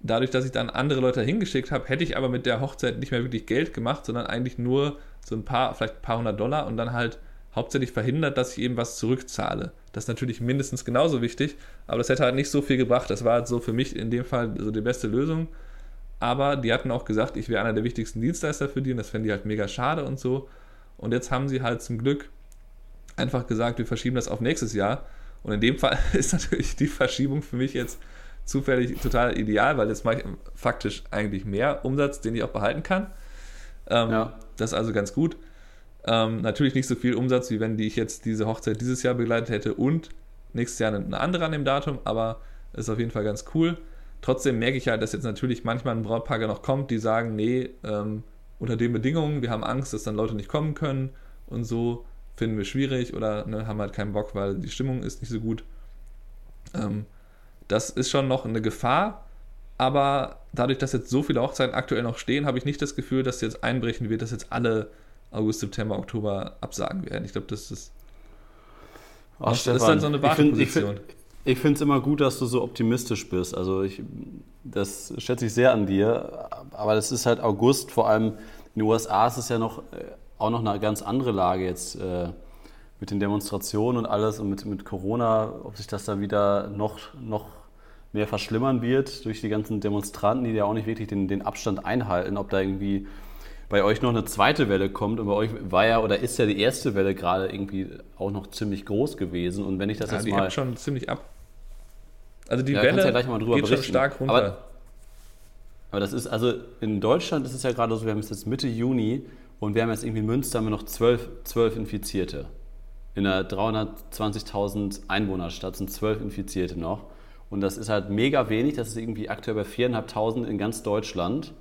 [SPEAKER 2] dadurch, dass ich dann andere Leute hingeschickt habe, hätte ich aber mit der Hochzeit nicht mehr wirklich Geld gemacht, sondern eigentlich nur so ein paar, vielleicht ein paar hundert Dollar und dann halt hauptsächlich verhindert, dass ich eben was zurückzahle. Das ist natürlich mindestens genauso wichtig, aber das hätte halt nicht so viel gebracht. Das war halt so für mich in dem Fall so die beste Lösung. Aber die hatten auch gesagt, ich wäre einer der wichtigsten Dienstleister für die und das fände ich halt mega schade und so. Und jetzt haben sie halt zum Glück einfach gesagt, wir verschieben das auf nächstes Jahr. Und in dem Fall ist natürlich die Verschiebung für mich jetzt zufällig total ideal, weil jetzt mache ich faktisch eigentlich mehr Umsatz, den ich auch behalten kann. Ähm, ja. Das ist also ganz gut. Ähm, natürlich nicht so viel Umsatz, wie wenn ich jetzt diese Hochzeit dieses Jahr begleitet hätte und nächstes Jahr eine andere an dem Datum, aber ist auf jeden Fall ganz cool. Trotzdem merke ich halt, dass jetzt natürlich manchmal ein Brautpaar noch kommt, die sagen, nee, ähm, unter den Bedingungen, wir haben Angst, dass dann Leute nicht kommen können und so finden wir schwierig oder ne, haben halt keinen Bock, weil die Stimmung ist nicht so gut. Ähm, das ist schon noch eine Gefahr, aber dadurch, dass jetzt so viele Hochzeiten aktuell noch stehen, habe ich nicht das Gefühl, dass jetzt einbrechen wird, dass jetzt alle August, September, Oktober absagen werden. Ich glaube, das ist,
[SPEAKER 1] Ach, das Stefan, ist dann so eine Warteposition. Ich finde es immer gut, dass du so optimistisch bist. Also ich, das schätze ich sehr an dir. Aber das ist halt August, vor allem in den USA ist es ja noch, äh, auch noch eine ganz andere Lage jetzt äh, mit den Demonstrationen und alles und mit, mit Corona, ob sich das da wieder noch, noch mehr verschlimmern wird durch die ganzen Demonstranten, die ja auch nicht wirklich den, den Abstand einhalten, ob da irgendwie bei euch noch eine zweite Welle kommt und bei euch war ja oder ist ja die erste Welle gerade irgendwie auch noch ziemlich groß gewesen und wenn ich das ja, jetzt
[SPEAKER 2] die
[SPEAKER 1] mal
[SPEAKER 2] schon ziemlich ab. Also die ja, Welle ja geht berichten. schon stark runter.
[SPEAKER 1] Aber, aber, das ist also in Deutschland ist es ja gerade so, wir haben es jetzt Mitte Juni und wir haben jetzt irgendwie in Münster haben wir noch zwölf, zwölf Infizierte. In einer 320.000 Einwohnerstadt sind zwölf Infizierte noch. Und das ist halt mega wenig. Das ist irgendwie aktuell bei 4.500 in ganz Deutschland.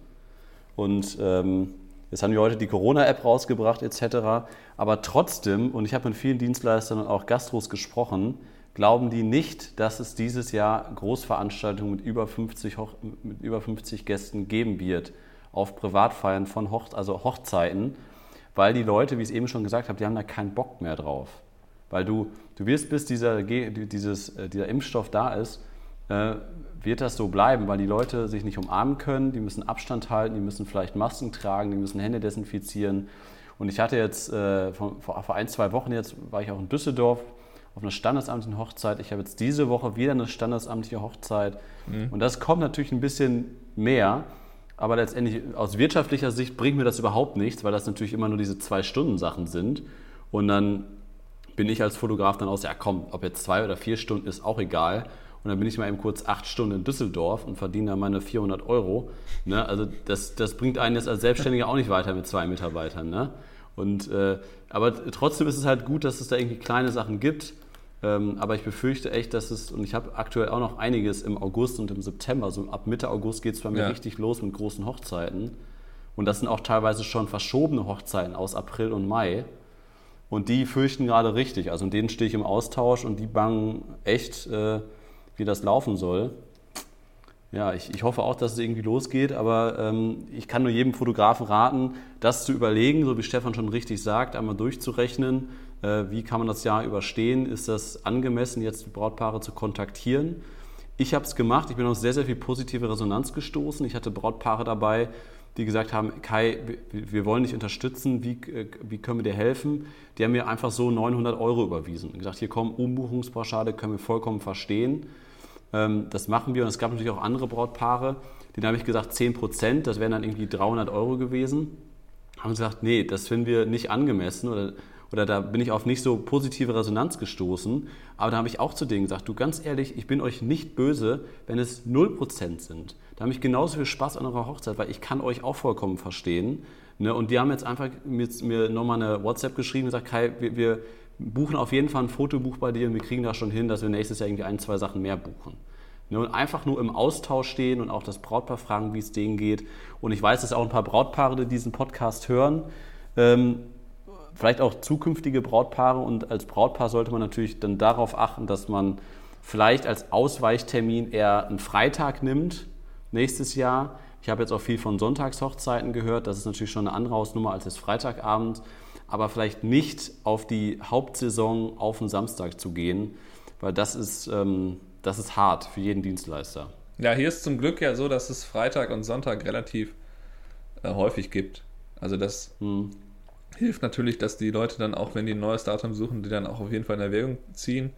[SPEAKER 1] Und ähm, Jetzt haben wir heute die Corona-App rausgebracht etc. Aber trotzdem, und ich habe mit vielen Dienstleistern und auch Gastros gesprochen, glauben die nicht, dass es dieses Jahr Großveranstaltungen mit über 50, Hoch mit über 50 Gästen geben wird auf Privatfeiern von Hoch also Hochzeiten, weil die Leute, wie ich es eben schon gesagt habe, die haben da keinen Bock mehr drauf. Weil du, du wirst, bis dieser, dieses, äh, dieser Impfstoff da ist, äh, wird das so bleiben, weil die Leute sich nicht umarmen können, die müssen Abstand halten, die müssen vielleicht Masken tragen, die müssen Hände desinfizieren. Und ich hatte jetzt äh, vor, vor, ein, zwei Wochen jetzt, war ich auch in Düsseldorf auf einer standesamtlichen Hochzeit. Ich habe jetzt diese Woche wieder eine standesamtliche Hochzeit. Mhm. Und das kommt natürlich ein bisschen mehr. Aber letztendlich aus wirtschaftlicher Sicht bringt mir das überhaupt nichts, weil das natürlich immer nur diese Zwei-Stunden-Sachen sind. Und dann bin ich als Fotograf dann aus, ja komm, ob jetzt zwei oder vier Stunden ist auch egal. Und dann bin ich mal eben kurz acht Stunden in Düsseldorf und verdiene da meine 400 Euro. Ne? Also das, das bringt einen jetzt als Selbstständiger auch nicht weiter mit zwei Mitarbeitern. Ne? Und, äh, aber trotzdem ist es halt gut, dass es da irgendwie kleine Sachen gibt. Ähm, aber ich befürchte echt, dass es, und ich habe aktuell auch noch einiges im August und im September, so ab Mitte August geht es bei mir ja. richtig los mit großen Hochzeiten. Und das sind auch teilweise schon verschobene Hochzeiten aus April und Mai. Und die fürchten gerade richtig. Also mit denen stehe ich im Austausch und die bangen echt, äh, wie das laufen soll. Ja, ich, ich hoffe auch, dass es irgendwie losgeht, aber ähm, ich kann nur jedem Fotografen raten, das zu überlegen, so wie Stefan schon richtig sagt, einmal durchzurechnen, wie kann man das Jahr überstehen, ist das angemessen, jetzt die Brautpaare zu kontaktieren. Ich habe es gemacht, ich bin auf sehr, sehr viel positive Resonanz gestoßen. Ich hatte Brautpaare dabei, die gesagt haben, Kai, wir wollen dich unterstützen, wie, äh, wie können wir dir helfen? Die haben mir einfach so 900 Euro überwiesen und gesagt, hier komm, Umbuchungspauschale können wir vollkommen verstehen. Ähm, das machen wir und es gab natürlich auch andere Brautpaare, denen habe ich gesagt 10 Prozent, das wären dann irgendwie 300 Euro gewesen. Haben gesagt, nee, das finden wir nicht angemessen oder, oder da bin ich auf nicht so positive Resonanz gestoßen. Aber da habe ich auch zu denen gesagt, du ganz ehrlich, ich bin euch nicht böse, wenn es 0 Prozent sind. Da habe ich genauso viel Spaß an eurer Hochzeit, weil ich kann euch auch vollkommen verstehen. Ne? Und die haben jetzt einfach mir, mir nochmal eine WhatsApp geschrieben und gesagt, Kai, wir, wir, buchen auf jeden Fall ein Fotobuch bei dir und wir kriegen das schon hin, dass wir nächstes Jahr irgendwie ein, zwei Sachen mehr buchen. Ne? Und einfach nur im Austausch stehen und auch das Brautpaar fragen, wie es denen geht. Und ich weiß, dass auch ein paar Brautpaare, die diesen Podcast hören, ähm, vielleicht auch zukünftige Brautpaare. Und als Brautpaar sollte man natürlich dann darauf achten, dass man vielleicht als Ausweichtermin eher einen Freitag nimmt, nächstes Jahr. Ich habe jetzt auch viel von Sonntagshochzeiten gehört. Das ist natürlich schon eine andere Hausnummer als das Freitagabend. Aber vielleicht nicht auf die Hauptsaison auf den Samstag zu gehen, weil das ist, ähm, das ist hart für jeden Dienstleister.
[SPEAKER 2] Ja, hier ist zum Glück ja so, dass es Freitag und Sonntag relativ äh, häufig gibt. Also das hm. Hilft natürlich, dass die Leute dann auch, wenn die ein neues Datum suchen, die dann auch auf jeden Fall in Erwägung ziehen.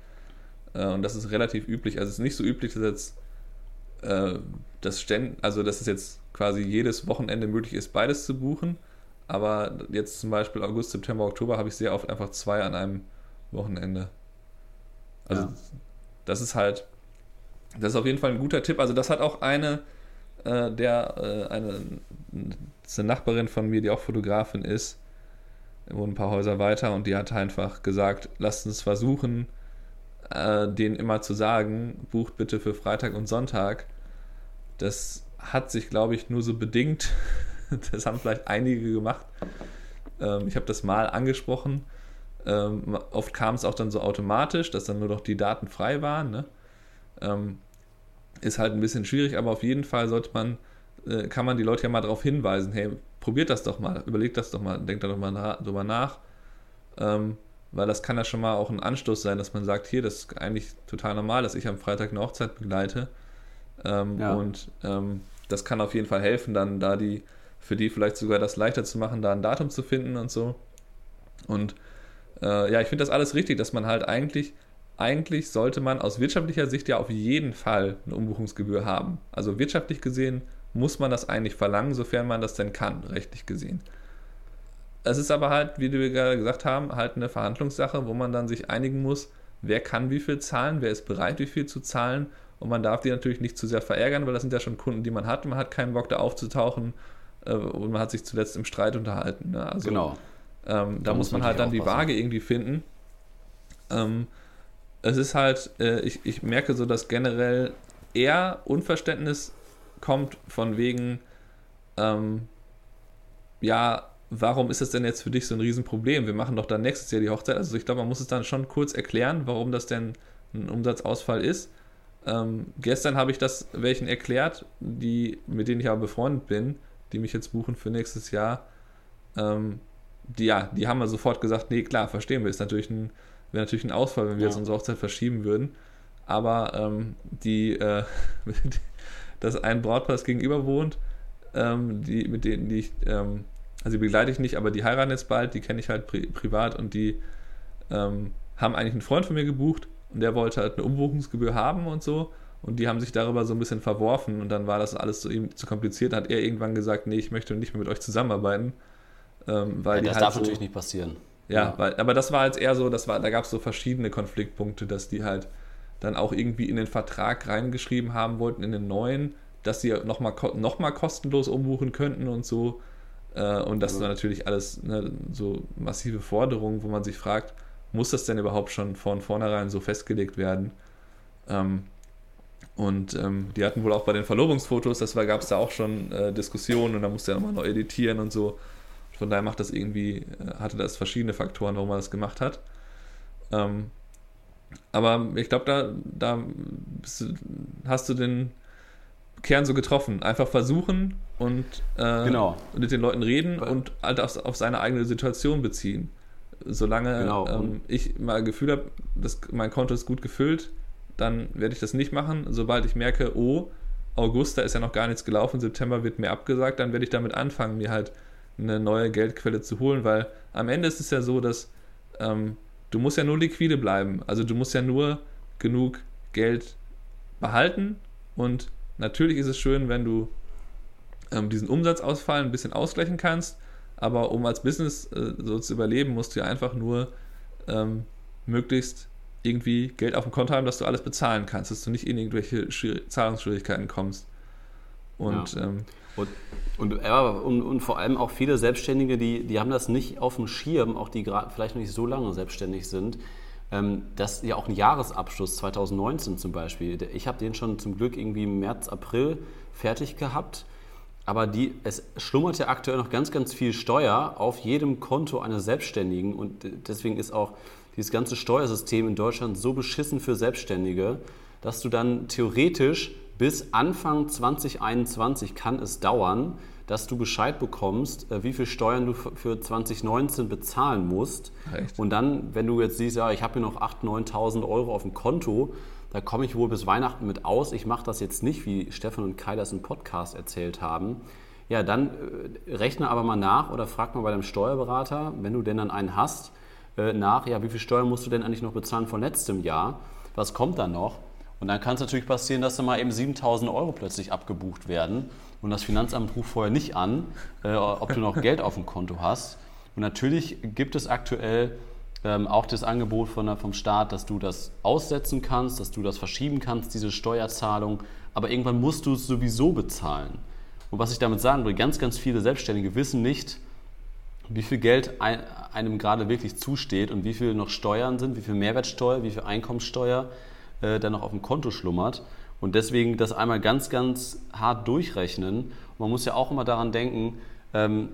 [SPEAKER 2] Äh, und das ist relativ üblich. Also es ist nicht so üblich, dass jetzt äh, das Ständ, also dass es jetzt quasi jedes Wochenende möglich ist, beides zu buchen. Aber jetzt zum Beispiel August, September, Oktober habe ich sehr oft einfach zwei an einem Wochenende. Also ja. das ist halt, das ist auf jeden Fall ein guter Tipp. Also das hat auch eine, äh, der, äh, eine, eine Nachbarin von mir, die auch Fotografin ist, wohnt ein paar Häuser weiter und die hat einfach gesagt, lasst uns versuchen, äh, denen immer zu sagen, bucht bitte für Freitag und Sonntag. Das hat sich, glaube ich, nur so bedingt. das haben vielleicht einige gemacht. Ähm, ich habe das mal angesprochen. Ähm, oft kam es auch dann so automatisch, dass dann nur noch die Daten frei waren. Ne? Ähm, ist halt ein bisschen schwierig, aber auf jeden Fall sollte man, äh, kann man die Leute ja mal darauf hinweisen, hey, probiert das doch mal, überlegt das doch mal, denkt da doch mal na drüber nach. Ähm, weil das kann ja schon mal auch ein Anstoß sein, dass man sagt, hier, das ist eigentlich total normal, dass ich am Freitag eine Hochzeit begleite. Ähm, ja. Und ähm, das kann auf jeden Fall helfen, dann da die, für die vielleicht sogar das leichter zu machen, da ein Datum zu finden und so. Und äh, ja, ich finde das alles richtig, dass man halt eigentlich, eigentlich sollte man aus wirtschaftlicher Sicht ja auf jeden Fall eine Umbuchungsgebühr haben. Also wirtschaftlich gesehen muss man das eigentlich verlangen, sofern man das denn kann, rechtlich gesehen. Es ist aber halt, wie wir gerade gesagt haben, halt eine Verhandlungssache, wo man dann sich einigen muss, wer kann wie viel zahlen, wer ist bereit, wie viel zu zahlen. Und man darf die natürlich nicht zu sehr verärgern, weil das sind ja schon Kunden, die man hat. Man hat keinen Bock, da aufzutauchen äh, und man hat sich zuletzt im Streit unterhalten. Ne? Also,
[SPEAKER 1] genau.
[SPEAKER 2] Ähm, da, da, muss man, man halt dann die Waage irgendwie finden. Ähm, es ist halt, äh, ich, ich merke so, dass generell eher Unverständnis kommt von wegen, ähm, ja, warum ist das denn jetzt für dich so ein Riesenproblem? Wir machen doch dann nächstes Jahr die Hochzeit. Also ich glaube, man muss es dann schon kurz erklären, warum das denn ein Umsatzausfall ist. Ähm, gestern habe ich das welchen erklärt, die, mit denen ich aber befreundet bin, die mich jetzt buchen für nächstes Jahr. Ähm, die, ja, die haben mir sofort gesagt, nee, klar, verstehen wir, ist natürlich ein, wäre natürlich ein Ausfall, wenn wir ja. jetzt unsere Hochzeit verschieben würden. Aber ähm, die, äh, dass ein Brautpaar gegenüber wohnt, ähm, die, mit denen die ich ähm, also die begleite ich nicht, aber die heiraten jetzt bald, die kenne ich halt pri privat und die ähm, haben eigentlich einen Freund von mir gebucht und der wollte halt eine Umbuchungsgebühr haben und so und die haben sich darüber so ein bisschen verworfen und dann war das alles so ihm zu kompliziert. Dann hat er irgendwann gesagt, nee, ich möchte nicht mehr mit euch zusammenarbeiten.
[SPEAKER 1] Ähm, weil ja, das halt darf so, natürlich nicht passieren.
[SPEAKER 2] Ja, ja, Weil, aber das war jetzt eher so, das war, da gab es so verschiedene Konfliktpunkte, dass die halt dann auch irgendwie in den Vertrag reingeschrieben haben wollten, in den neuen, dass sie nochmal noch mal kostenlos umbuchen könnten und so. Äh, und das ja. sind natürlich alles ne, so massive Forderungen, wo man sich fragt, muss das denn überhaupt schon von vornherein so festgelegt werden? Ähm, und ähm, die hatten wohl auch bei den Verlobungsfotos, das gab es da auch schon äh, Diskussionen und da musste er nochmal neu editieren und so. Von daher macht das irgendwie, äh, hatte das verschiedene Faktoren, warum man das gemacht hat. Ähm, aber ich glaube, da, da du, hast du den, Kern so getroffen. Einfach versuchen und äh, genau. mit den Leuten reden und halt auf, auf, seine eigene Situation beziehen. Solange genau. ähm, ich mal Gefühl habe, dass mein Konto ist gut gefüllt, dann werde ich das nicht machen. Sobald ich merke, oh, August, da ist ja noch gar nichts gelaufen, September wird mir abgesagt, dann werde ich damit anfangen, mir halt eine neue Geldquelle zu holen, weil am Ende ist es ja so, dass ähm, du musst ja nur liquide bleiben. Also du musst ja nur genug Geld behalten und Natürlich ist es schön, wenn du ähm, diesen Umsatzausfall ein bisschen ausgleichen kannst, aber um als Business äh, so zu überleben, musst du ja einfach nur ähm, möglichst irgendwie Geld auf dem Konto haben, dass du alles bezahlen kannst, dass du nicht in irgendwelche Zahlungsschwierigkeiten kommst. Und, ja. ähm,
[SPEAKER 1] und, und, ja, und, und, vor allem auch viele Selbstständige, die, die haben das nicht auf dem Schirm, auch die gerade vielleicht noch nicht so lange selbstständig sind, ähm, das ja auch ein Jahresabschluss 2019 zum Beispiel. Ich habe den schon zum Glück irgendwie im März, April fertig gehabt. Aber die, es schlummert ja aktuell noch ganz, ganz viel Steuer auf jedem Konto eines Selbstständigen. Und deswegen ist auch dieses ganze Steuersystem in Deutschland so beschissen für Selbstständige, dass du dann theoretisch bis Anfang 2021 kann es dauern, dass du Bescheid bekommst, äh, wie viel Steuern du für 2019 bezahlen musst. Echt? Und dann, wenn du jetzt siehst, ja, ich habe hier noch 8.000, 9.000 Euro auf dem Konto, da komme ich wohl bis Weihnachten mit aus. Ich mache das jetzt nicht, wie Stefan und Kai das im Podcast erzählt haben. Ja, dann äh, rechne aber mal nach oder frag mal bei deinem Steuerberater, wenn du denn dann einen hast, äh, nach, ja, wie viel Steuern musst du denn eigentlich noch bezahlen von letztem Jahr? Was kommt dann noch? Und dann kann es natürlich passieren, dass dann mal eben 7000 Euro plötzlich abgebucht werden und das Finanzamt ruft vorher nicht an, äh, ob du noch Geld auf dem Konto hast. Und natürlich gibt es aktuell ähm, auch das Angebot von vom Staat, dass du das aussetzen kannst, dass du das verschieben kannst, diese Steuerzahlung. Aber irgendwann musst du es sowieso bezahlen. Und was ich damit sagen will, ganz, ganz viele Selbstständige wissen nicht, wie viel Geld einem gerade wirklich zusteht und wie viel noch Steuern sind, wie viel Mehrwertsteuer, wie viel Einkommensteuer äh, da noch auf dem Konto schlummert. Und deswegen das einmal ganz, ganz hart durchrechnen. Man muss ja auch immer daran denken, ähm,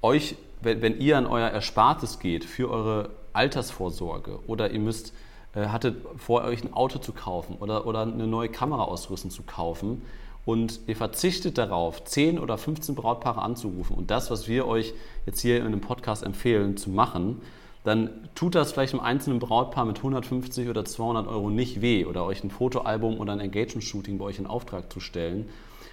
[SPEAKER 1] euch, wenn, wenn, ihr an euer Erspartes geht für eure Altersvorsorge oder ihr müsst, äh, hattet vor, euch ein Auto zu kaufen oder, oder eine neue Kameraausrüstung zu kaufen, und ihr verzichtet darauf, 10 oder 15 Brautpaare anzurufen und das, was wir euch jetzt hier in einem Podcast empfehlen, zu machen, dann tut das vielleicht einem einzelnen Brautpaar mit 150 oder 200 Euro nicht weh oder euch ein Fotoalbum oder ein Engagement-Shooting bei euch in Auftrag zu stellen.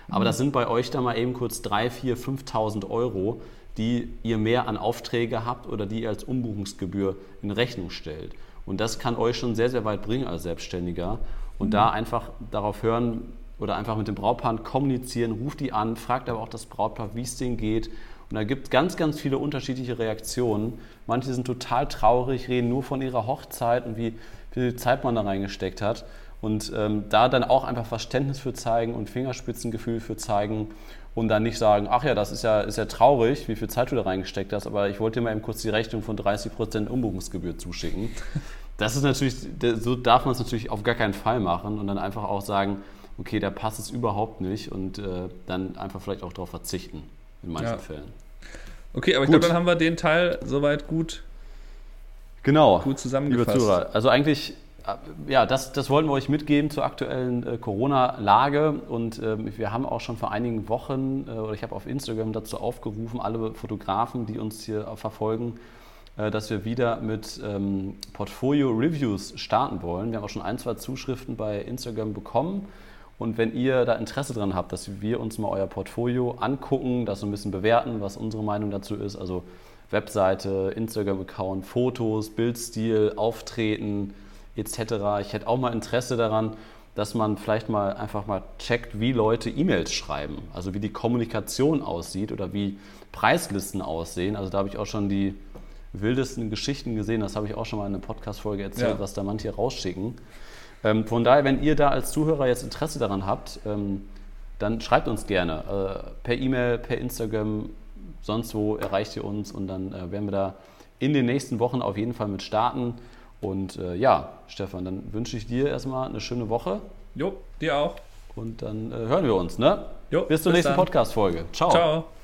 [SPEAKER 1] Aber das sind bei euch dann mal eben kurz 3, 4, 5.000 Euro, die ihr mehr an Aufträge habt oder die ihr als Umbuchungsgebühr in Rechnung stellt. Und das kann euch schon sehr, sehr weit bringen als Selbstständiger. Und mhm. da einfach darauf hören, oder einfach mit dem Brautpaar kommunizieren, ruft die an, fragt aber auch das Brautpaar, wie es denen geht. Und da gibt es ganz, ganz viele unterschiedliche Reaktionen. Manche sind total traurig, reden nur von ihrer Hochzeit und wie viel Zeit man da reingesteckt hat. Und ähm, da dann auch einfach Verständnis für zeigen und Fingerspitzengefühl für zeigen und dann nicht sagen, ach ja, das ist ja, ist ja traurig, wie viel Zeit du da reingesteckt hast, aber ich wollte dir mal eben kurz die Rechnung von 30% Umbuchungsgebühr zuschicken. Das ist natürlich, so darf man es natürlich auf gar keinen Fall machen und dann einfach auch sagen, okay, da passt es überhaupt nicht und äh, dann einfach vielleicht auch darauf verzichten in manchen ja. Fällen.
[SPEAKER 2] Okay, aber ich glaube, dann haben wir den Teil soweit gut,
[SPEAKER 1] genau,
[SPEAKER 2] gut zusammengefasst. Liebe
[SPEAKER 1] Zuhörer, also eigentlich, äh, ja, das, das wollten wir euch mitgeben zur aktuellen äh, Corona-Lage und äh, wir haben auch schon vor einigen Wochen, äh, oder ich habe auf Instagram dazu aufgerufen, alle Fotografen, die uns hier verfolgen, äh, dass wir wieder mit ähm, Portfolio-Reviews starten wollen. Wir haben auch schon ein, zwei Zuschriften bei Instagram bekommen. Und wenn ihr da Interesse dran habt, dass wir uns mal euer Portfolio angucken, das so ein bisschen bewerten, was unsere Meinung dazu ist, also Webseite, Instagram-Account, Fotos, Bildstil, Auftreten etc. Ich hätte auch mal Interesse daran, dass man vielleicht mal einfach mal checkt, wie Leute E-Mails schreiben, also wie die Kommunikation aussieht oder wie Preislisten aussehen. Also da habe ich auch schon die wildesten Geschichten gesehen, das habe ich auch schon mal in einer Podcast-Folge erzählt, ja. was da manche rausschicken. Ähm, von daher, wenn ihr da als Zuhörer jetzt Interesse daran habt, ähm, dann schreibt uns gerne äh, per E-Mail, per Instagram, sonst wo erreicht ihr uns und dann äh, werden wir da in den nächsten Wochen auf jeden Fall mit starten. Und äh, ja, Stefan, dann wünsche ich dir erstmal eine schöne Woche.
[SPEAKER 2] Jo, dir auch.
[SPEAKER 1] Und dann äh, hören wir uns, ne? Jo, bis zur bis nächsten Podcast-Folge. Ciao. Ciao.